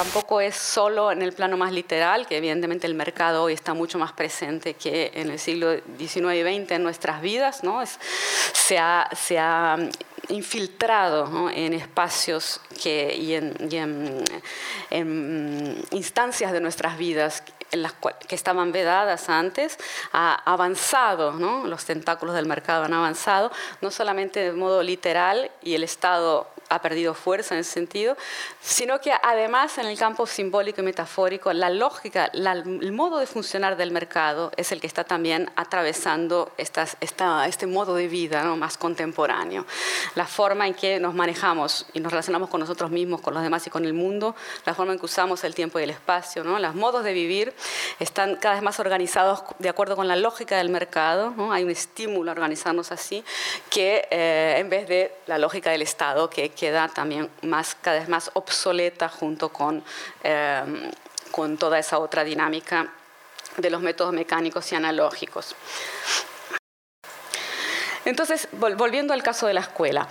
tampoco es solo en el plano más literal, que evidentemente el mercado hoy está mucho más presente que en el siglo XIX y XX en nuestras vidas, ¿no? se, ha, se ha infiltrado en espacios que, y, en, instancias de nuestras vidas en las que estaban vedadas antes, ha avanzado, ¿no? los tentáculos del mercado han avanzado, no solamente de modo literal y el Estado ha perdido fuerza en ese sentido, sino que además en el campo simbólico y metafórico, la lógica, el modo de funcionar del mercado es el que está también atravesando estas, esta, este modo de vida ¿no? más contemporáneo. La forma en que nos manejamos y nos relacionamos con nosotros mismos, con los demás y con el mundo, la forma en que usamos el tiempo y el espacio, ¿no? los modos de vivir están cada vez más organizados de acuerdo con la lógica del mercado, ¿no? hay un estímulo a organizarnos así, que eh, en vez de la lógica del Estado, que queda también más, cada vez más obsoleta junto con, eh, con toda esa otra dinámica de los métodos mecánicos y analógicos. Entonces, volviendo al caso de la escuela,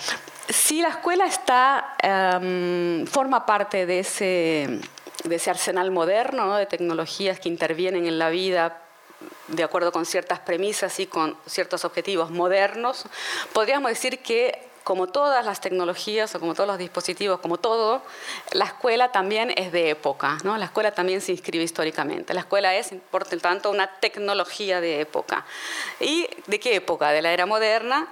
si la escuela está, em, forma parte de ese, de ese arsenal moderno de tecnologías que intervienen en la vida de acuerdo con ciertas premisas y con ciertos objetivos modernos, podríamos decir que como todas las tecnologías o como todos los dispositivos, como todo, la escuela también es de época. La escuela también se inscribe históricamente. La escuela es, por tanto, una tecnología de época. ¿Y de qué época? De la era moderna,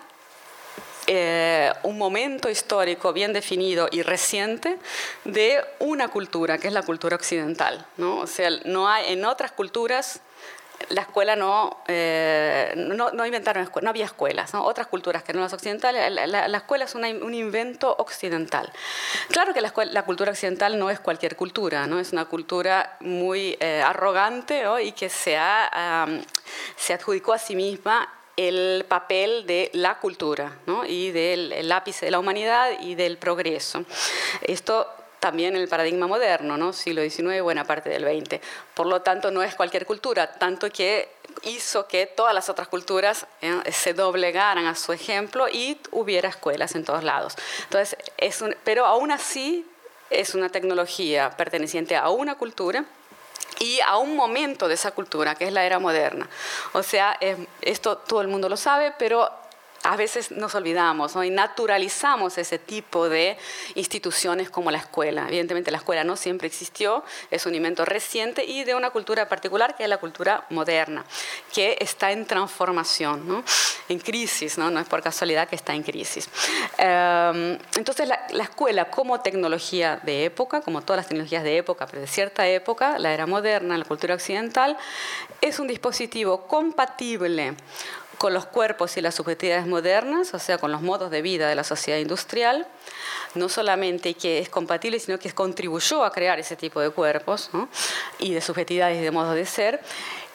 eh, un momento histórico bien definido y reciente de una cultura, que es la cultura occidental. O sea, no hay, en otras culturas la escuela no, eh, no, no, inventaron, no había escuelas, otras culturas que no las occidentales, la, escuela es un invento occidental. Claro que la, la, cultura occidental no es cualquier cultura, ¿no? es una cultura muy eh, arrogante y que se, ha, se adjudicó a sí misma el papel de la cultura ¿no? y del ápice de la humanidad y del progreso. Esto también el paradigma moderno, ¿no? siglo XIX, buena parte del XX. Por lo tanto, no es cualquier cultura, tanto que hizo que todas las otras culturas ¿eh? se doblegaran a su ejemplo y hubiera escuelas en todos lados. Entonces, es pero aún así es una tecnología perteneciente a una cultura y a un momento de esa cultura, que es la era moderna. O sea, esto todo el mundo lo sabe, pero a veces nos olvidamos y naturalizamos ese tipo de instituciones como la escuela. Evidentemente la escuela no siempre existió, es un invento reciente y de una cultura particular que es la cultura moderna, que está en transformación, en crisis, ¿no? es por casualidad que está en crisis. Em, entonces la, la escuela como tecnología de época, como todas las tecnologías de época, pero de cierta época, la era moderna, la cultura occidental, es un dispositivo compatible con los cuerpos y las subjetividades modernas, o sea, con los modos de vida de la sociedad industrial, no solamente que es compatible, sino que contribuyó a crear ese tipo de cuerpos y de subjetividades y de modos de ser,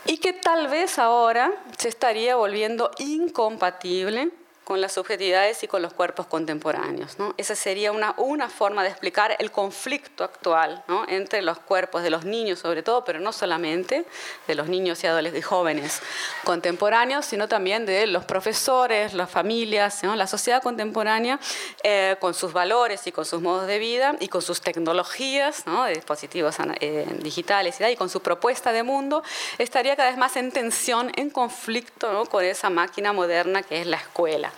y que tal vez ahora se estaría volviendo incompatible con las subjetividades y con los cuerpos contemporáneos. ¿no? Esa sería una, una forma de explicar el conflicto actual ¿no? entre los cuerpos de los niños sobre todo, pero no solamente de los niños y adolescentes y jóvenes contemporáneos, sino también de los profesores, las familias, ¿no? la sociedad contemporánea eh, con sus valores y con sus modos de vida y con sus tecnologías, ¿no? dispositivos eh, digitales y, y con su propuesta de mundo, estaría cada vez más en tensión, en conflicto con esa máquina moderna que es la escuela.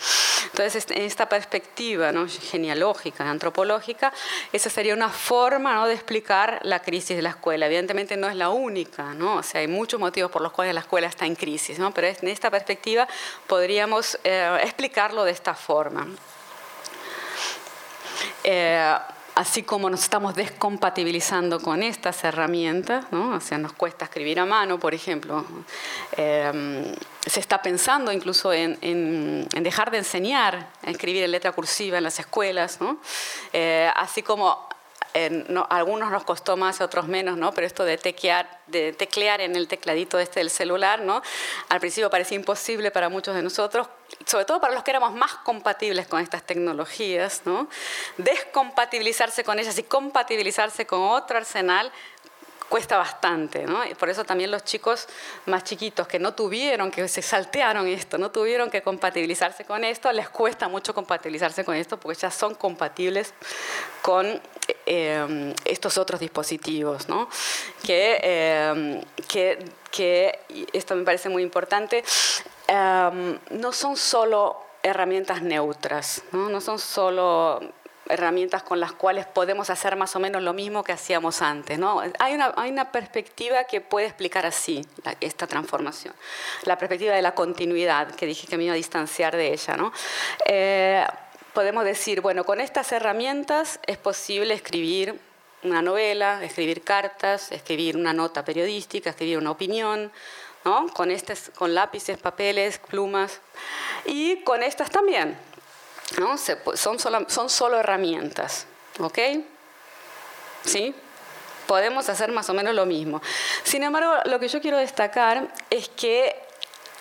Entonces, en esta perspectiva ¿no? genealógica, antropológica, esa sería una forma ¿no? de explicar la crisis de la escuela. Evidentemente no es la única, ¿no? o sea, hay muchos motivos por los cuales la escuela está en crisis, ¿no? pero en esta perspectiva podríamos eh, explicarlo de esta forma. Eh, así como nos estamos descompatibilizando con estas herramientas, ¿no? o sea, nos cuesta escribir a mano, por ejemplo, eh, se está pensando incluso en, dejar de enseñar a escribir en letra cursiva en las escuelas, ¿no? Eh, así como algunos nos costó más, otros menos, ¿no? pero esto de, de teclear en el tecladito este del celular, ¿no? al principio parecía imposible para muchos de nosotros, sobre todo para los que éramos más compatibles con estas tecnologías, ¿no? descompatibilizarse con ellas y compatibilizarse con otro arsenal cuesta bastante, ¿no? Y por eso también los chicos más chiquitos que no tuvieron, que se saltearon esto, no tuvieron que compatibilizarse con esto, les cuesta mucho compatibilizarse con esto porque ya son compatibles con em, estos otros dispositivos, ¿no? que, em, que, que, esto me parece muy importante, em, no son solo herramientas neutras, ¿no? no son solo herramientas con las cuales podemos hacer más o menos lo mismo que hacíamos antes. ¿no? Hay, una, hay una perspectiva que puede explicar así esta transformación, la perspectiva de la continuidad, que dije que me iba a distanciar de ella. ¿no? Eh, podemos decir, bueno, con estas herramientas es posible escribir una novela, escribir cartas, escribir una nota periodística, escribir una opinión, ¿no? con, con lápices, papeles, plumas, y con estas también, ¿no? son, solo, son solo herramientas, ¿ok? ¿Sí? Podemos hacer más o menos lo mismo. Sin embargo, lo que yo quiero destacar es que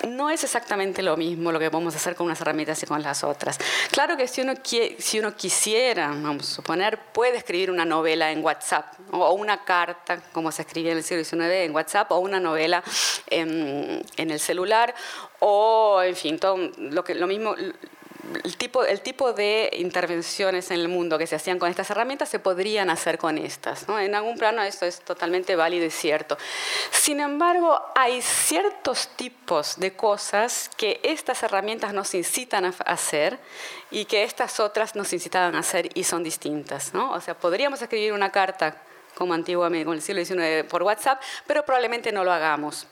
no es exactamente lo mismo lo que podemos hacer con unas herramientas y con las otras. Claro que si uno, si uno quisiera, vamos a suponer, puede escribir una novela en WhatsApp o una carta, como se escribía en el siglo XIX en WhatsApp, o una novela en, en el celular, o en fin, todo lo, que, lo mismo el tipo, de intervenciones en el mundo que se hacían con estas herramientas se podrían hacer con estas. En algún plano esto es totalmente válido y cierto. Sin embargo, hay ciertos tipos de cosas que estas herramientas nos incitan a hacer y que estas otras nos incitaban a hacer y son distintas. ¿no? O sea, podríamos escribir una carta como antiguamente, con el siglo XIX, por WhatsApp, pero probablemente no lo hagamos.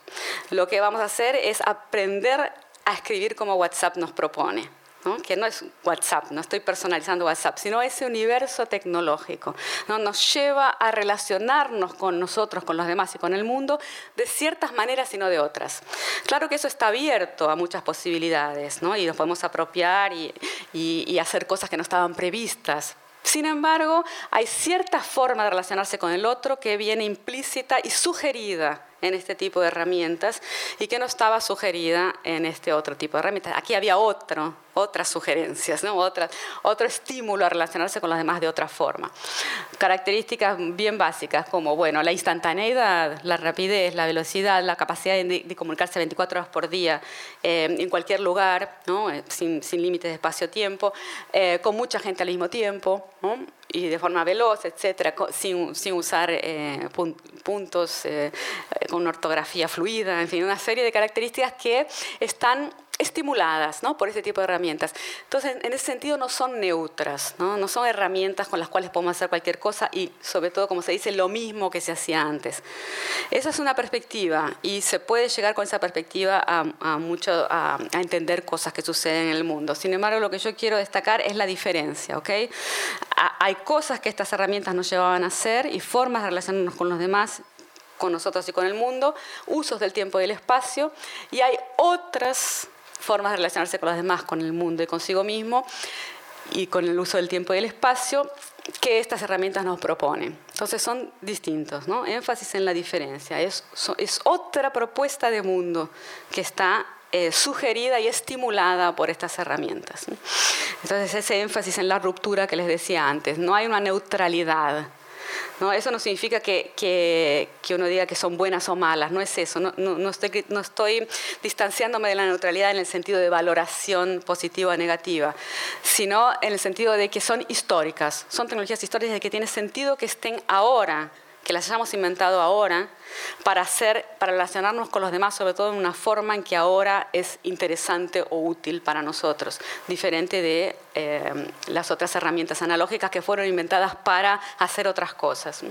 Lo que vamos a hacer es aprender a escribir como WhatsApp nos propone que no es WhatsApp, no estoy personalizando WhatsApp, sino ese universo tecnológico, ¿no? nos lleva a relacionarnos con nosotros, con los demás y con el mundo de ciertas maneras y no de otras. Claro que eso está abierto a muchas posibilidades ¿no? y nos podemos apropiar y, y hacer cosas que no estaban previstas, sin embargo, hay cierta forma de relacionarse con el otro que viene implícita y sugerida en este tipo de herramientas y que no estaba sugerida en este otro tipo de herramientas. Aquí había otro, otras sugerencias, ¿no? Otra, otro estímulo a relacionarse con los demás de otra forma. Características bien básicas como bueno, la instantaneidad, la rapidez, la velocidad, la capacidad de, comunicarse 24 horas por día eh, en cualquier lugar, ¿no? Eh, sin, sin límites de espacio-tiempo, eh, con mucha gente al mismo tiempo y de forma veloz, etcétera, sin, sin usar puntos con ortografía fluida, en fin, una serie de características que están estimuladas ¿no? por este tipo de herramientas. Entonces, en ese sentido no son neutras, ¿no? no son herramientas con las cuales podemos hacer cualquier cosa y sobre todo, como se dice, lo mismo que se hacía antes. Esa es una perspectiva y se puede llegar con esa perspectiva a, a mucho, a, a, entender cosas que suceden en el mundo. Sin embargo, lo que yo quiero destacar es la diferencia. ¿okay? Hay cosas que estas herramientas nos llevaban a hacer y formas de relacionarnos con los demás con nosotros y con el mundo, usos del tiempo y el espacio, y hay otras formas de relacionarse con los demás, con el mundo y consigo mismo, y con el uso del tiempo y el espacio, que estas herramientas nos proponen. Entonces son distintos, ¿no? énfasis en la diferencia. Es, es otra propuesta de mundo que está eh, sugerida y estimulada por estas herramientas. Entonces ese énfasis en la ruptura que les decía antes, no hay una neutralidad ¿no? Eso no significa que, que, que, uno diga que son buenas o malas, no es eso. No, no, estoy, no estoy distanciándome de la neutralidad en el sentido de valoración positiva o negativa, sino en el sentido de que son históricas, son tecnologías históricas de que tiene sentido que estén ahora que las hayamos inventado ahora para hacer, para relacionarnos con los demás, sobre todo en una forma en que ahora es interesante o útil para nosotros, diferente de eh, las otras herramientas analógicas que fueron inventadas para hacer otras cosas.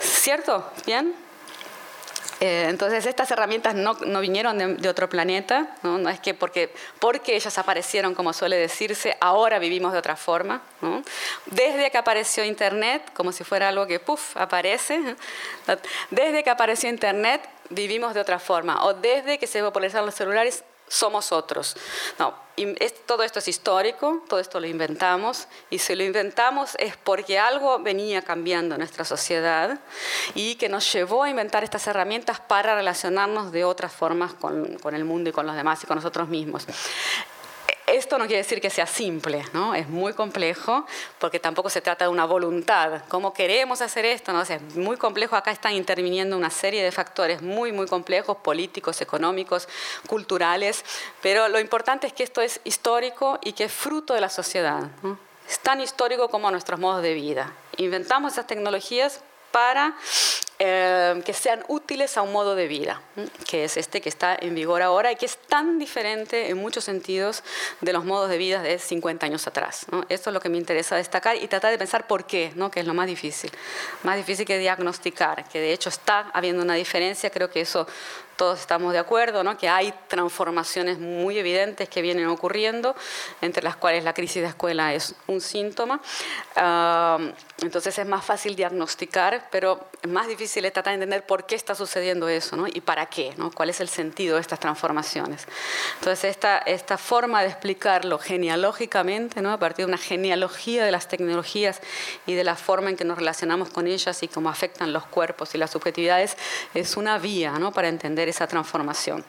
¿Cierto? ¿Bien? Eh, entonces estas herramientas no, no vinieron de, otro planeta, ¿no? es que porque, porque ellas aparecieron, como suele decirse, ahora vivimos de otra forma. Desde que apareció Internet, como si fuera algo que, puff, aparece, desde que apareció Internet vivimos de otra forma, o desde que se popularizaron los celulares somos otros. No, todo esto es histórico, todo esto lo inventamos, y si lo inventamos es porque algo venía cambiando en nuestra sociedad y que nos llevó a inventar estas herramientas para relacionarnos de otras formas con, con el mundo y con los demás y con nosotros mismos. Esto no quiere decir que sea simple, ¿no? es muy complejo porque tampoco se trata de una voluntad. ¿Cómo queremos hacer esto? ¿no? es muy complejo. Acá están interviniendo una serie de factores muy, muy complejos, políticos, económicos, culturales, pero lo importante es que esto es histórico y que es fruto de la sociedad. Es tan histórico como nuestros modos de vida. Inventamos esas tecnologías para eh, que sean útiles a un modo de vida, que es este que está en vigor ahora y que es tan diferente en muchos sentidos de los modos de vida de 50 años atrás. Esto es lo que me interesa destacar y tratar de pensar por qué, ¿no? que es lo más difícil. Más difícil que diagnosticar, que de hecho está habiendo una diferencia, creo que eso todos estamos de acuerdo, ¿no? que hay transformaciones muy evidentes que vienen ocurriendo, entre las cuales la crisis de escuela es un síntoma. entonces es más fácil diagnosticar, pero más difícil es tratar de entender por qué está sucediendo eso ¿no? y para qué, ¿no? cuál es el sentido de estas transformaciones. Entonces esta, esta forma de explicarlo genealógicamente, ¿no? a partir de una genealogía de las tecnologías y de la forma en que nos relacionamos con ellas y cómo afectan los cuerpos y las subjetividades, es una vía ¿no? para entender esa transformación.